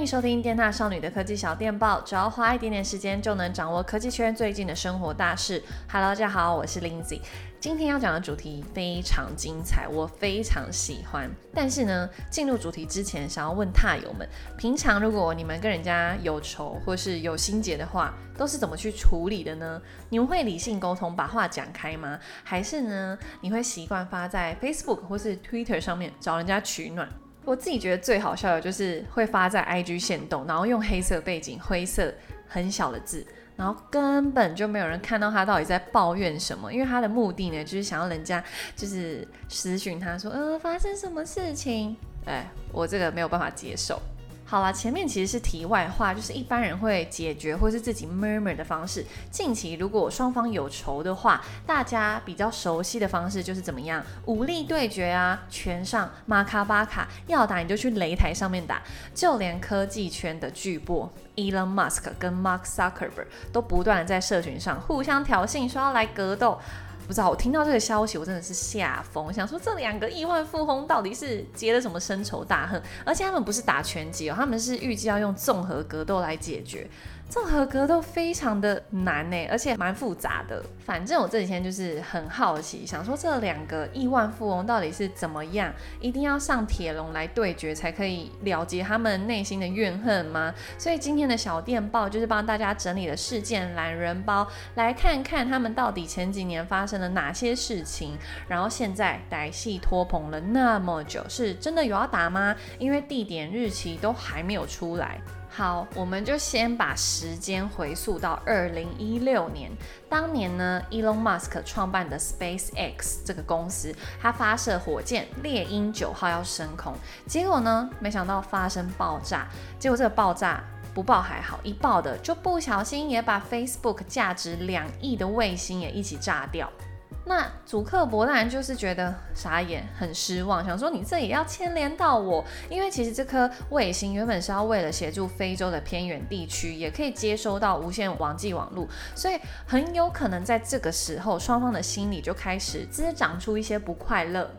欢迎收听电獭少女的科技小电报，只要花一点点时间就能掌握科技圈最近的生活大事。Hello，大家好，我是 Lindsay。今天要讲的主题非常精彩，我非常喜欢。但是呢，进入主题之前，想要问踏友们，平常如果你们跟人家有仇或是有心结的话，都是怎么去处理的呢？你们会理性沟通，把话讲开吗？还是呢，你会习惯发在 Facebook 或是 Twitter 上面找人家取暖？我自己觉得最好笑的就是会发在 IG 线动，然后用黑色背景、灰色很小的字，然后根本就没有人看到他到底在抱怨什么，因为他的目的呢，就是想要人家就是私讯他说，呃，发生什么事情？哎，我这个没有办法接受。好啦，前面其实是题外话，就是一般人会解决或是自己 murmur 的方式。近期如果双方有仇的话，大家比较熟悉的方式就是怎么样？武力对决啊，拳上马卡巴卡，要打你就去擂台上面打。就连科技圈的巨擘 Elon Musk 跟 Mark Zuckerberg 都不断在社群上互相挑衅，说要来格斗。不知道，我听到这个消息，我真的是吓疯，想说这两个亿万富翁到底是结了什么深仇大恨？而且他们不是打拳击哦，他们是预计要用综合格斗来解决。综合格斗非常的难呢，而且蛮复杂的。反正我这几天就是很好奇，想说这两个亿万富翁到底是怎么样，一定要上铁笼来对决才可以了结他们内心的怨恨吗？所以今天的小电报就是帮大家整理了事件懒人包，来看看他们到底前几年发生了哪些事情，然后现在歹戏拖棚了那么久，是真的有要打吗？因为地点日期都还没有出来。好，我们就先把时间回溯到二零一六年。当年呢，Elon Musk 创办的 SpaceX 这个公司，它发射火箭猎鹰九号要升空，结果呢，没想到发生爆炸。结果这个爆炸不爆还好，一爆的就不小心也把 Facebook 价值两亿的卫星也一起炸掉。那主客博当然就是觉得傻眼，很失望，想说你这也要牵连到我，因为其实这颗卫星原本是要为了协助非洲的偏远地区，也可以接收到无线网际网络，所以很有可能在这个时候，双方的心里就开始滋长出一些不快乐。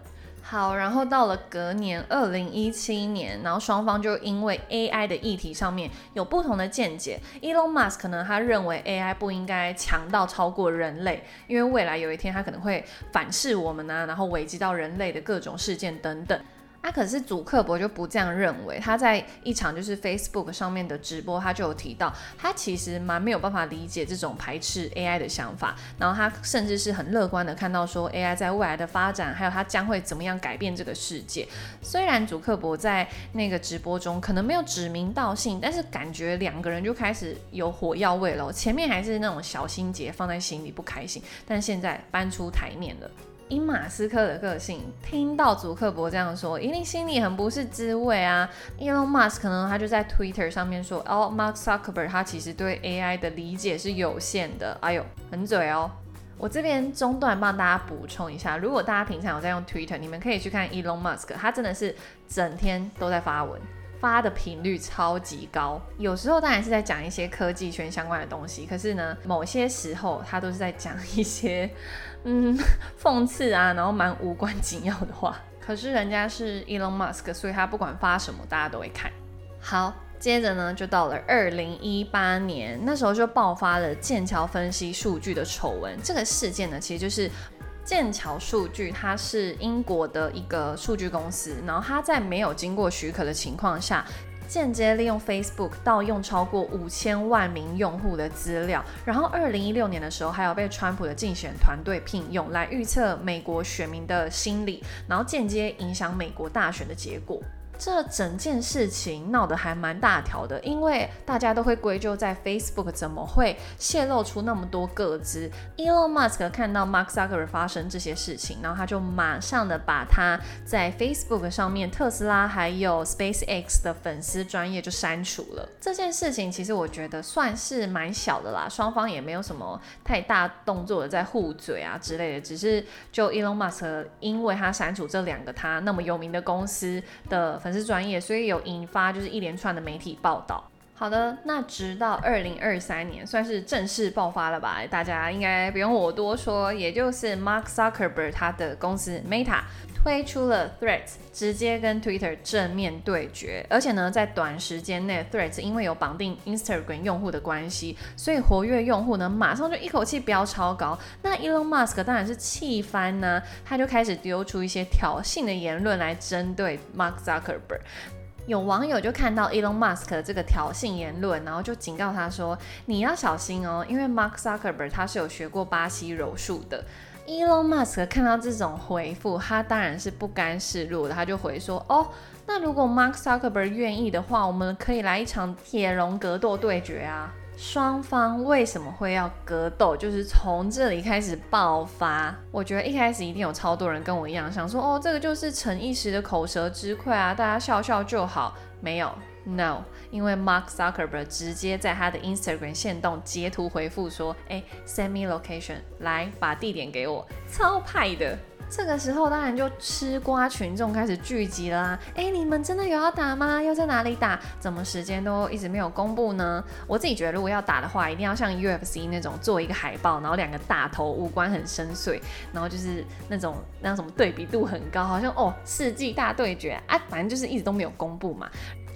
好，然后到了隔年二零一七年，然后双方就因为 AI 的议题上面有不同的见解。Elon Musk 可能，他认为 AI 不应该强到超过人类，因为未来有一天它可能会反噬我们啊，然后危及到人类的各种事件等等。啊，可是祖克伯就不这样认为。他在一场就是 Facebook 上面的直播，他就有提到，他其实蛮没有办法理解这种排斥 AI 的想法。然后他甚至是很乐观的看到说，AI 在未来的发展，还有它将会怎么样改变这个世界。虽然祖克伯在那个直播中可能没有指名道姓，但是感觉两个人就开始有火药味了。前面还是那种小心结放在心里不开心，但现在搬出台面了。以马斯克的个性，听到祖克伯这样说，一定心里很不是滋味啊。Elon Musk 呢，他就在 Twitter 上面说：“哦，Mark Zuckerberg 他其实对 AI 的理解是有限的。”哎呦，很嘴哦。我这边中断帮大家补充一下，如果大家平常有在用 Twitter，你们可以去看 Elon Musk，他真的是整天都在发文，发的频率超级高。有时候当然是在讲一些科技圈相关的东西，可是呢，某些时候他都是在讲一些。嗯，讽刺啊，然后蛮无关紧要的话。可是人家是 Elon Musk，所以他不管发什么，大家都会看。好，接着呢，就到了二零一八年，那时候就爆发了剑桥分析数据的丑闻。这个事件呢，其实就是剑桥数据，它是英国的一个数据公司，然后它在没有经过许可的情况下。间接利用 Facebook 盗用超过五千万名用户的资料，然后二零一六年的时候，还有被川普的竞选团队聘用来预测美国选民的心理，然后间接影响美国大选的结果。这整件事情闹得还蛮大条的，因为大家都会归咎在 Facebook 怎么会泄露出那么多个资。Elon Musk 看到 Mark Zuckerberg 发生这些事情，然后他就马上的把他在 Facebook 上面特斯拉还有 SpaceX 的粉丝专业就删除了。这件事情其实我觉得算是蛮小的啦，双方也没有什么太大动作的在互嘴啊之类的，只是就 Elon Musk 因为他删除这两个他那么有名的公司的粉。粉丝专业，所以有引发就是一连串的媒体报道。好的，那直到二零二三年算是正式爆发了吧？大家应该不用我多说，也就是 Mark Zuckerberg 他的公司 Meta 推出了 Threads，直接跟 Twitter 正面对决。而且呢，在短时间内，Threads 因为有绑定 Instagram 用户的关系，所以活跃用户呢马上就一口气飙超高。那 Elon Musk 当然是气翻呢，他就开始丢出一些挑衅的言论来针对 Mark Zuckerberg。有网友就看到 Elon Musk 的这个挑衅言论，然后就警告他说：“你要小心哦，因为 Mark Zuckerberg 他是有学过巴西柔术的。”Elon Musk 看到这种回复，他当然是不甘示弱的，他就回说：“哦，那如果 Mark Zuckerberg 愿意的话，我们可以来一场铁笼格斗对决啊。”双方为什么会要格斗？就是从这里开始爆发。我觉得一开始一定有超多人跟我一样想说，哦，这个就是逞一时的口舌之快啊，大家笑笑就好。没有，no，因为 Mark Zuckerberg 直接在他的 Instagram 线动截图回复说，哎，send me location，来把地点给我，超派的。这个时候当然就吃瓜群众开始聚集了啊！哎，你们真的有要打吗？要在哪里打？怎么时间都一直没有公布呢？我自己觉得，如果要打的话，一定要像 UFC 那种做一个海报，然后两个大头，五官很深邃，然后就是那种那什么对比度很高，好像哦世纪大对决啊！反正就是一直都没有公布嘛。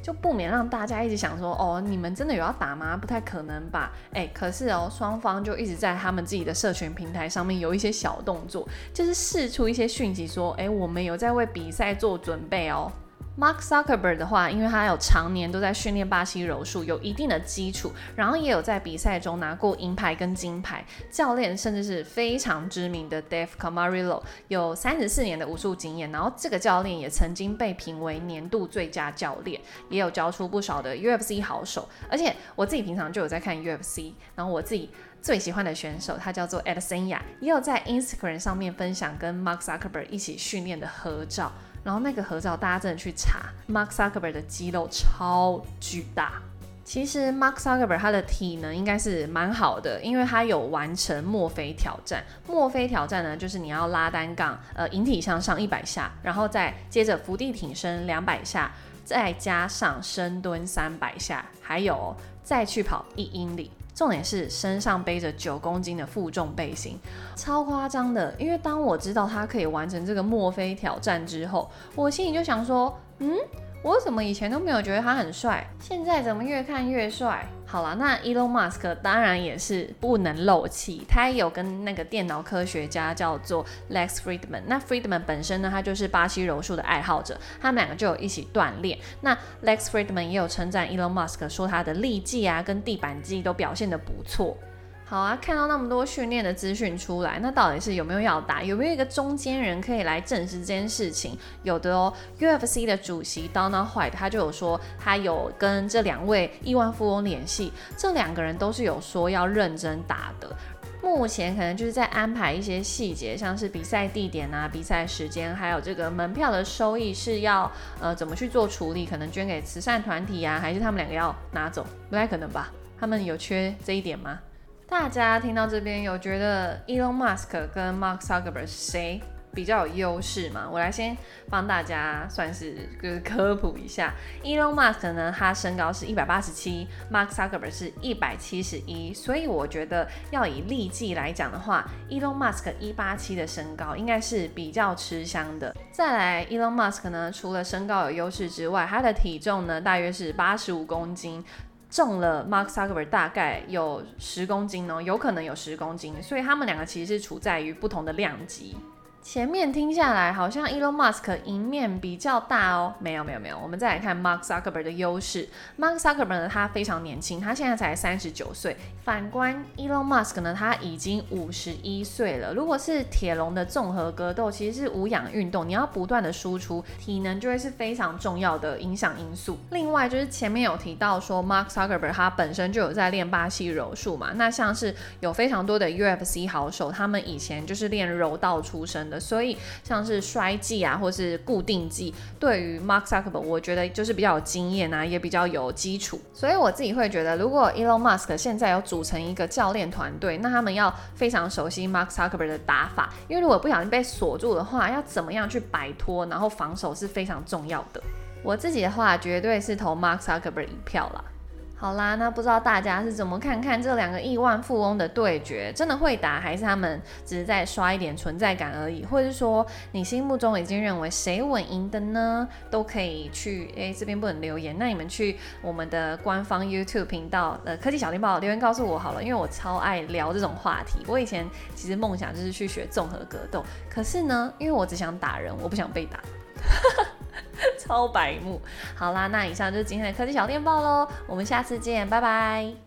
就不免让大家一直想说，哦，你们真的有要打吗？不太可能吧？哎，可是哦，双方就一直在他们自己的社群平台上面有一些小动作，就是试出一些讯息说，哎，我们有在为比赛做准备哦。Mark Zuckerberg 的话，因为他有常年都在训练巴西柔术，有一定的基础，然后也有在比赛中拿过银牌跟金牌。教练甚至是非常知名的 Dave Camarillo，有三十四年的武术经验。然后这个教练也曾经被评为年度最佳教练，也有教出不少的 UFC 好手。而且我自己平常就有在看 UFC，然后我自己最喜欢的选手他叫做 Adesanya，也有在 Instagram 上面分享跟 Mark Zuckerberg 一起训练的合照。然后那个合照，大家真的去查，Mark Zuckerberg 的肌肉超巨大。其实 Mark Zuckerberg 他的体能应该是蛮好的，因为他有完成墨菲挑战。墨菲挑战呢，就是你要拉单杠，呃，引体向上一百下，然后再接着伏地挺身两百下，再加上深蹲三百下，还有再去跑一英里。重点是身上背着九公斤的负重背心，超夸张的。因为当我知道他可以完成这个墨菲挑战之后，我心里就想说，嗯。我怎么以前都没有觉得他很帅，现在怎么越看越帅？好了，那 Elon Musk 当然也是不能漏气，他也有跟那个电脑科学家叫做 Lex Friedman。那 Friedman 本身呢，他就是巴西柔术的爱好者，他们两个就有一起锻炼。那 Lex Friedman 也有称赞 Elon Musk 说他的力技啊跟地板技都表现得不错。好啊，看到那么多训练的资讯出来，那到底是有没有要打？有没有一个中间人可以来证实这件事情？有的哦，UFC 的主席 Dana White 他就有说，他有跟这两位亿万富翁联系，这两个人都是有说要认真打的。目前可能就是在安排一些细节，像是比赛地点啊、比赛时间，还有这个门票的收益是要呃怎么去做处理？可能捐给慈善团体啊，还是他们两个要拿走？不太可能吧？他们有缺这一点吗？大家听到这边有觉得 Elon Musk 跟 Mark Zuckerberg 谁比较有优势吗？我来先帮大家算是科普一下，Elon Musk 呢，他身高是一百八十七，Mark Zuckerberg 是一百七十一，所以我觉得要以力气来讲的话，Elon Musk 一八七的身高应该是比较吃香的。再来，Elon Musk 呢，除了身高有优势之外，他的体重呢大约是八十五公斤。重了，Mark Zuckerberg 大概有十公斤哦，有可能有十公斤，所以他们两个其实是处在于不同的量级。前面听下来好像 Elon Musk 赢面比较大哦，没有没有没有，我们再来看 Mark Zuckerberg 的优势。Mark Zuckerberg 呢，他非常年轻，他现在才三十九岁。反观 Elon Musk 呢，他已经五十一岁了。如果是铁笼的综合格斗，其实是无氧运动，你要不断的输出体能，就会是非常重要的影响因素。另外就是前面有提到说 Mark Zuckerberg 他本身就有在练巴西柔术嘛，那像是有非常多的 UFC 好手，他们以前就是练柔道出身的。所以像是摔技啊，或是固定技，对于 Mark Zuckerberg，我觉得就是比较有经验啊，也比较有基础。所以我自己会觉得，如果 Elon Musk 现在有组成一个教练团队，那他们要非常熟悉 Mark Zuckerberg 的打法，因为如果不小心被锁住的话，要怎么样去摆脱，然后防守是非常重要的。我自己的话，绝对是投 Mark Zuckerberg 一票啦。好啦，那不知道大家是怎么看看这两个亿万富翁的对决，真的会打，还是他们只是在刷一点存在感而已？或者是说你心目中已经认为谁稳赢的呢？都可以去，哎，这边不能留言，那你们去我们的官方 YouTube 频道呃科技小电报留言告诉我好了，因为我超爱聊这种话题。我以前其实梦想就是去学综合格斗，可是呢，因为我只想打人，我不想被打。超白目，好啦，那以上就是今天的科技小电报喽，我们下次见，拜拜。